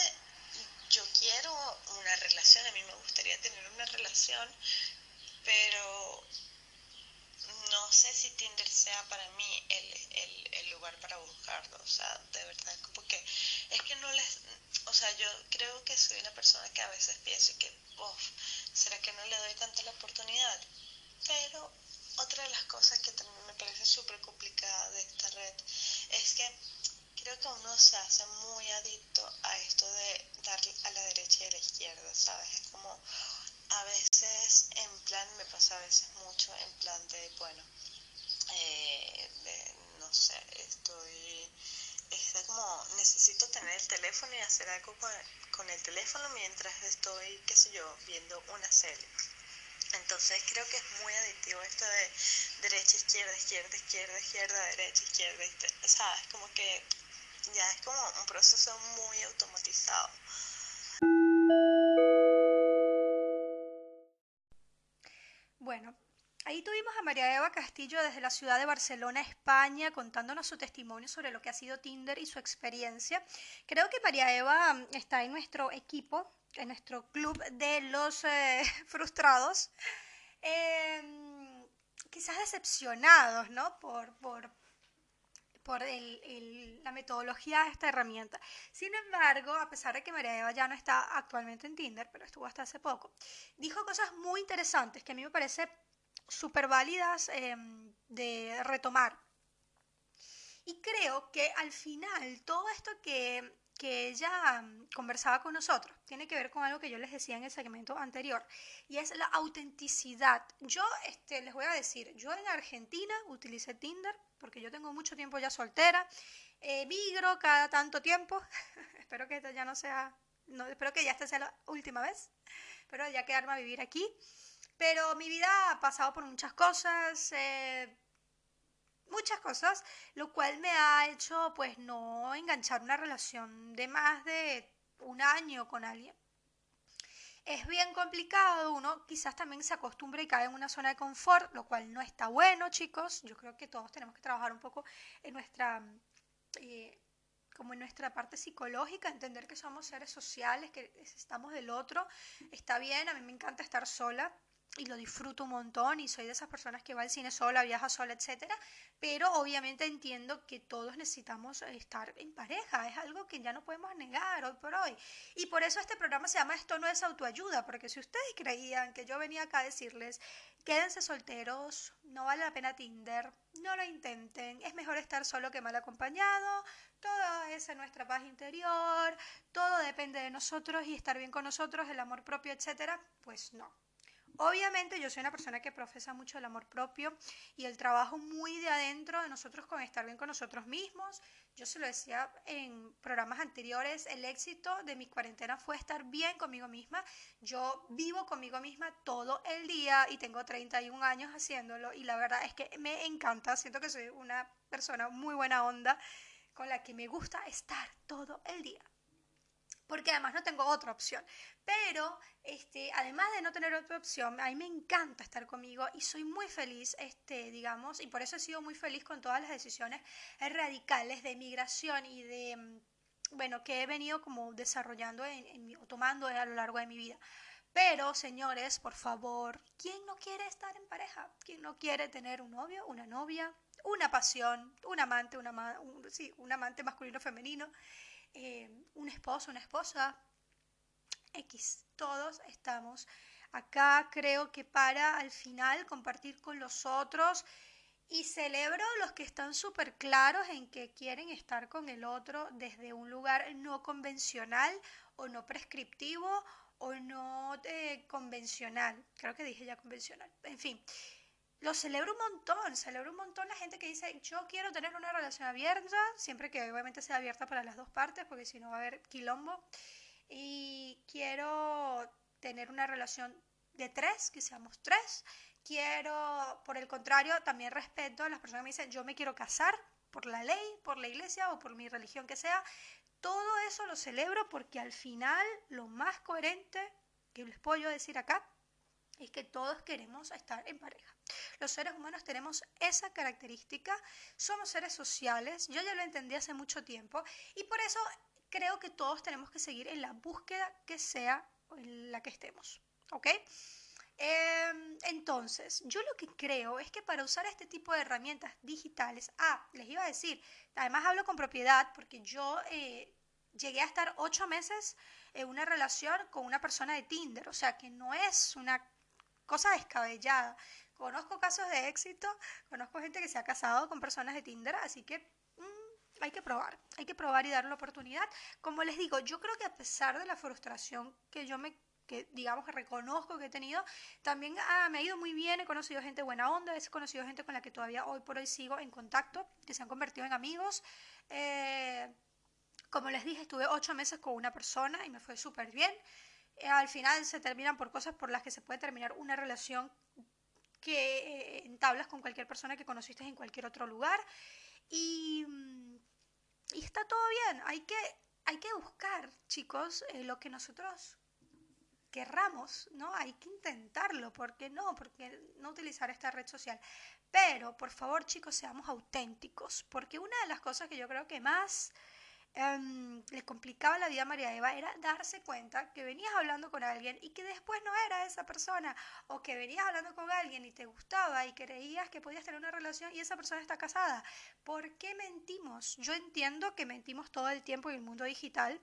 B: yo quiero una relación, a mí me gustaría tener una relación, pero no sé si Tinder sea para mí el, el, el, lugar para buscarlo, o sea, de verdad, como que o sea, yo creo que soy una persona que a veces pienso que, uff, ¿será que no le doy tanta la oportunidad? Pero otra de las cosas que también me parece súper complicada de esta red es que creo que uno se hace muy adicto a esto de dar a la derecha y a la izquierda, ¿sabes? Es como a veces en plan, me pasa a veces mucho en plan de, bueno, eh, no sé, estoy, está como, necesito tener el teléfono y hacer algo con, con el teléfono mientras estoy, qué sé yo, viendo una serie. Entonces creo que es muy adictivo esto de derecha, izquierda, izquierda, izquierda, izquierda, derecha, izquierda, izquierda. ¿sabes? Como que ya es como un proceso muy automatizado.
A: Ahí tuvimos a María Eva Castillo desde la ciudad de Barcelona, España, contándonos su testimonio sobre lo que ha sido Tinder y su experiencia. Creo que María Eva mm, está en nuestro equipo, en nuestro club de los eh, frustrados, eh, quizás decepcionados, ¿no? Por, por, por la metodología de esta herramienta. Sin embargo, a pesar de que María Eva ya no está actualmente en Tinder, pero estuvo hasta hace poco, dijo cosas muy interesantes que a mí me parece súper válidas eh, de retomar. Y creo que al final todo esto que, que ella conversaba con nosotros tiene que ver con algo que yo les decía en el segmento anterior y es la autenticidad. Yo este, les voy a decir, yo en Argentina utilicé Tinder porque yo tengo mucho tiempo ya soltera, eh, migro cada tanto tiempo, espero que esta ya no sea, no, espero que ya esta sea la última vez, pero ya quedarme a vivir aquí. Pero mi vida ha pasado por muchas cosas, eh, muchas cosas, lo cual me ha hecho pues no enganchar una relación de más de un año con alguien. Es bien complicado, uno quizás también se acostumbra y cae en una zona de confort, lo cual no está bueno, chicos. Yo creo que todos tenemos que trabajar un poco en nuestra eh, como en nuestra parte psicológica, entender que somos seres sociales, que estamos del otro, está bien, a mí me encanta estar sola, y lo disfruto un montón y soy de esas personas que va al cine sola, viaja sola, etcétera, pero obviamente entiendo que todos necesitamos estar en pareja, es algo que ya no podemos negar hoy por hoy. Y por eso este programa se llama Esto no es autoayuda, porque si ustedes creían que yo venía acá a decirles, quédense solteros, no vale la pena Tinder, no lo intenten, es mejor estar solo que mal acompañado, todo es en nuestra paz interior, todo depende de nosotros y estar bien con nosotros, el amor propio, etcétera, pues no. Obviamente yo soy una persona que profesa mucho el amor propio y el trabajo muy de adentro de nosotros con estar bien con nosotros mismos. Yo se lo decía en programas anteriores, el éxito de mi cuarentena fue estar bien conmigo misma. Yo vivo conmigo misma todo el día y tengo 31 años haciéndolo y la verdad es que me encanta, siento que soy una persona muy buena onda con la que me gusta estar todo el día porque además no tengo otra opción. Pero, este, además de no tener otra opción, a mí me encanta estar conmigo y soy muy feliz, este, digamos, y por eso he sido muy feliz con todas las decisiones radicales de migración y de, mm, bueno, que he venido como desarrollando en, o tomando a lo largo de mi vida. Pero, señores, por favor, ¿quién no quiere estar en pareja? ¿Quién no quiere tener un novio, una novia, una pasión, un amante, una, sí, un amante masculino femenino? Eh, un esposo, una esposa, X. Todos estamos acá, creo que para al final compartir con los otros y celebro los que están súper claros en que quieren estar con el otro desde un lugar no convencional o no prescriptivo o no eh, convencional. Creo que dije ya convencional. En fin, lo celebro un montón, celebro un montón la gente que dice, yo quiero tener una relación abierta, siempre que obviamente sea abierta para las dos partes, porque si no va a haber quilombo, y quiero tener una relación de tres, que seamos tres, quiero, por el contrario, también respeto a las personas que me dicen, yo me quiero casar por la ley, por la iglesia o por mi religión que sea, todo eso lo celebro porque al final lo más coherente que les puedo yo decir acá es que todos queremos estar en pareja. Los seres humanos tenemos esa característica, somos seres sociales, yo ya lo entendí hace mucho tiempo y por eso creo que todos tenemos que seguir en la búsqueda que sea en la que estemos, ¿ok? Em, entonces, yo lo que creo es que para usar este tipo de herramientas digitales, ah, les iba a decir, además hablo con propiedad porque yo eh, llegué a estar ocho meses en una relación con una persona de Tinder, o sea que no es una cosa descabellada. Conozco casos de éxito, conozco gente que se ha casado con personas de Tinder, así que mm, hay que probar, hay que probar y dar la oportunidad. Como les digo, yo creo que a pesar de la frustración que yo me que digamos que reconozco que he tenido, también ah, me ha ido muy bien, he conocido gente buena onda, he conocido gente con la que todavía hoy por hoy sigo en contacto, que se han convertido en amigos. Eh, como les dije, estuve ocho meses con una persona y me fue súper bien. Eh, al final se terminan por cosas por las que se puede terminar una relación que eh, entablas con cualquier persona que conociste en cualquier otro lugar. Y, mm, y está todo bien. Hay que, hay que buscar, chicos, eh, lo que nosotros querramos, ¿no? Hay que intentarlo, ¿por qué no? Porque no utilizar esta red social. Pero, por favor, chicos, seamos auténticos, porque una de las cosas que yo creo que más Em, le complicaba la vida a María Eva era darse cuenta que venías hablando con alguien y que después no era esa persona, o que venías hablando con alguien y te gustaba y creías que podías tener una relación y esa persona está casada. ¿Por qué mentimos? Yo entiendo que mentimos todo el tiempo en el mundo digital,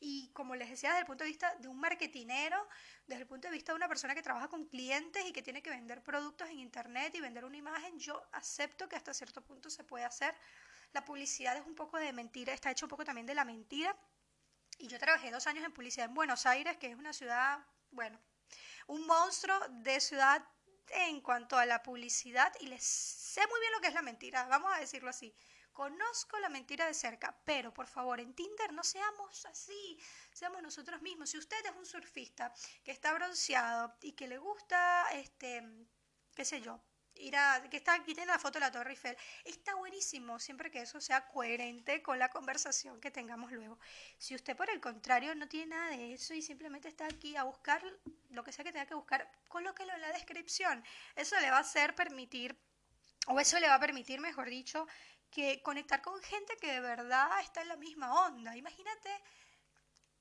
A: y como les decía, desde el punto de vista de un marketinero, desde el punto de vista de una persona que trabaja con clientes y que tiene que vender productos en Internet y vender una imagen, yo acepto que hasta cierto punto se puede hacer la publicidad es un poco de mentira, está hecho un poco también de la mentira. Y yo trabajé dos años en publicidad en Buenos Aires, que es una ciudad, bueno, un monstruo de ciudad en cuanto a la publicidad y les sé muy bien lo que es la mentira, vamos a decirlo así. Conozco la mentira de cerca, pero por favor, en Tinder no seamos así, seamos nosotros mismos. Si usted es un surfista que está bronceado y que le gusta, este, qué sé yo, ir que está aquí tiene la foto de la Torre Eiffel. Está buenísimo, siempre que eso sea coherente con la conversación que tengamos luego. Si usted por el contrario no tiene nada de eso y simplemente está aquí a buscar lo que sea que tenga que buscar, colóquelo en la descripción. Eso le va a hacer permitir, o eso le va a permitir, mejor dicho, que conectar con gente que de verdad está en la misma onda. Imagínate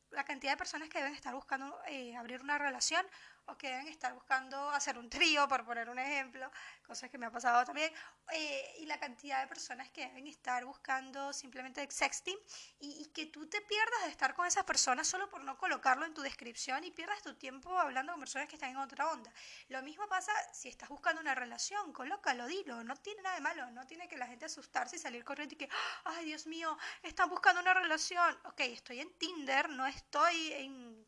A: la cantidad de personas que deben estar buscando eh, abrir una relación o que deben estar buscando hacer un trío, por poner un ejemplo, cosas que me ha pasado también, eh, y la cantidad de personas que deben estar buscando simplemente sexting y, y, que tú te pierdas de estar con esas personas solo por no colocarlo en tu descripción y pierdas tu tiempo hablando con personas que están en otra onda. Lo mismo pasa si estás buscando una relación, colócalo, dilo, no tiene nada de malo, no tiene que la gente asustarse y salir corriendo y que, ay Dios mío, están buscando una relación. Ok, estoy en Tinder, no estoy en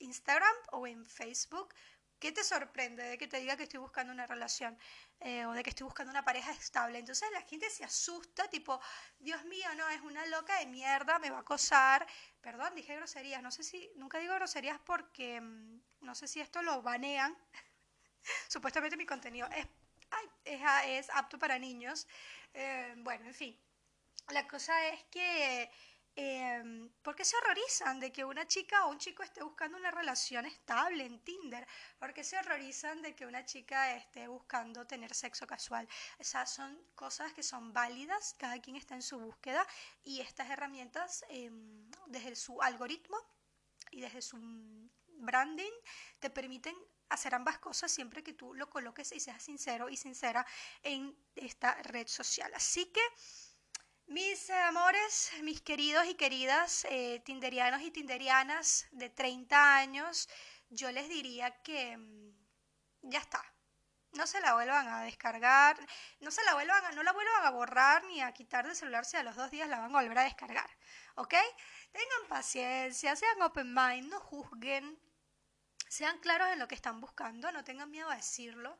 A: Instagram o en Facebook, ¿qué te sorprende de que te diga que estoy buscando una relación eh, o de que estoy buscando una pareja estable? Entonces la gente se asusta, tipo, Dios mío, no, es una loca de mierda, me va a acosar. Perdón, dije groserías, no sé si, nunca digo groserías porque mm, no sé si esto lo banean. Supuestamente mi contenido es, es, apto para niños. Eh, bueno, en fin, la cosa es que eh, ¿Por qué se horrorizan de que una chica o un chico esté buscando una relación estable en Tinder? ¿Por qué se horrorizan de que una chica esté buscando tener sexo casual? Esas son cosas que son válidas, cada quien está en su búsqueda y estas herramientas, em, desde su algoritmo y desde su branding, te permiten hacer ambas cosas siempre que tú lo coloques y seas sincero y sincera en esta red social. Así que mis amores, mis queridos y queridas eh, tinderianos y tinderianas de 30 años, yo les diría que mm, ya está. No se la vuelvan a descargar, no se la vuelvan a, no la vuelvan a borrar ni a quitar del celular si a los dos días la van a volver a descargar. ¿Ok? Tengan paciencia, sean open mind, no juzguen, sean claros en lo que están buscando, no tengan miedo a decirlo.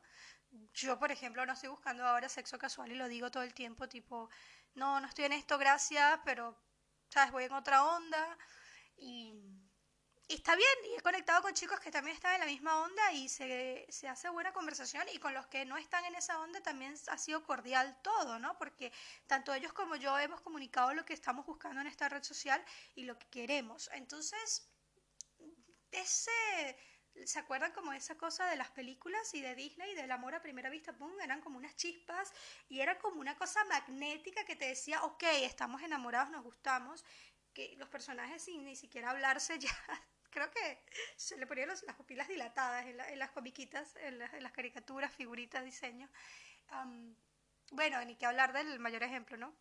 A: Yo, por ejemplo, no estoy buscando ahora sexo casual y lo digo todo el tiempo, tipo, no, no estoy en esto, gracias, pero, ¿sabes? Voy en otra onda y, está bien, y he conectado con chicos que también están en la misma onda y se, se hace buena conversación y con los que no están en esa onda también ha sido cordial todo, ¿no? Porque tanto ellos como yo hemos comunicado lo que estamos buscando en esta red social y lo que queremos. Entonces, ese ¿Se acuerdan como esa cosa de las películas y de Disney, del amor a primera vista? ¡Pum! Eran como unas chispas y era como una cosa magnética que te decía, ok, estamos enamorados, nos gustamos, que los personajes sin ni siquiera hablarse ya, creo que se le ponían las pupilas dilatadas en, las comiquitas, en, las caricaturas, figuritas, diseños. bueno, ni que hablar del mayor ejemplo, ¿no?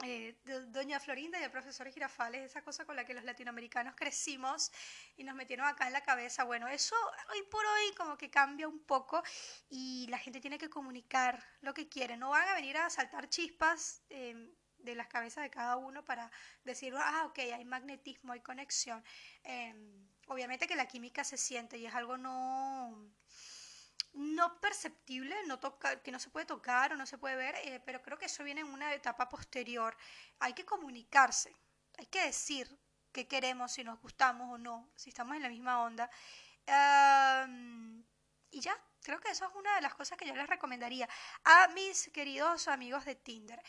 A: Eh, doña Florinda y el profesor Girafales, esa cosa con la que los latinoamericanos crecimos y nos metieron acá en la cabeza. Bueno, eso hoy por hoy como que cambia un poco y la gente tiene que comunicar lo que quiere. No van a venir a saltar chispas em, de las cabezas de cada uno para decir, ah, ok, hay magnetismo, hay conexión. Em, obviamente que la química se siente y es algo no no perceptible, no toca, que no se puede tocar o no se puede ver, eh, pero creo que eso viene en una etapa posterior. Hay que comunicarse, hay que decir qué queremos, si nos gustamos o no, si estamos en la misma onda. y ya, creo que eso es una de las cosas que yo les recomendaría a mis queridos amigos de Tinder.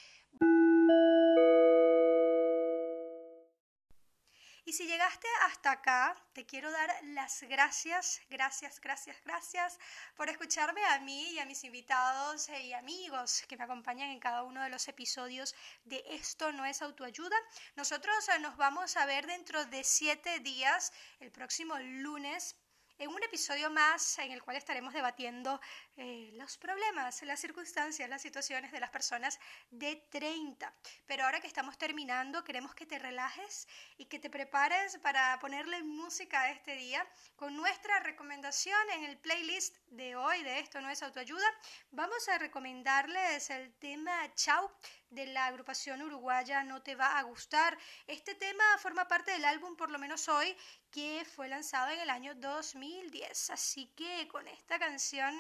A: Y si llegaste hasta acá, te quiero dar las gracias, gracias, gracias, gracias por escucharme a mí y a mis invitados y amigos que me acompañan en cada uno de los episodios de Esto no es autoayuda. Nosotros nos vamos a ver dentro de siete días, el próximo lunes, en un episodio más en el cual estaremos debatiendo eh, los problemas, las circunstancias, las situaciones de las personas de 30. Pero ahora que estamos terminando, queremos que te relajes y que te prepares para ponerle música a este día con nuestra recomendación en el playlist de hoy de Esto no es autoayuda. Vamos a recomendarles el tema Chau de la agrupación uruguaya No te va a gustar. Este tema forma parte del álbum Por lo menos hoy que fue lanzado en el año 2010. Así que con esta canción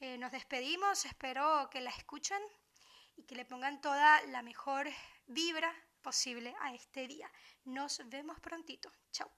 A: eh, nos despedimos, espero que la escuchen y que le pongan toda la mejor vibra posible a este día. Nos vemos prontito. Chao.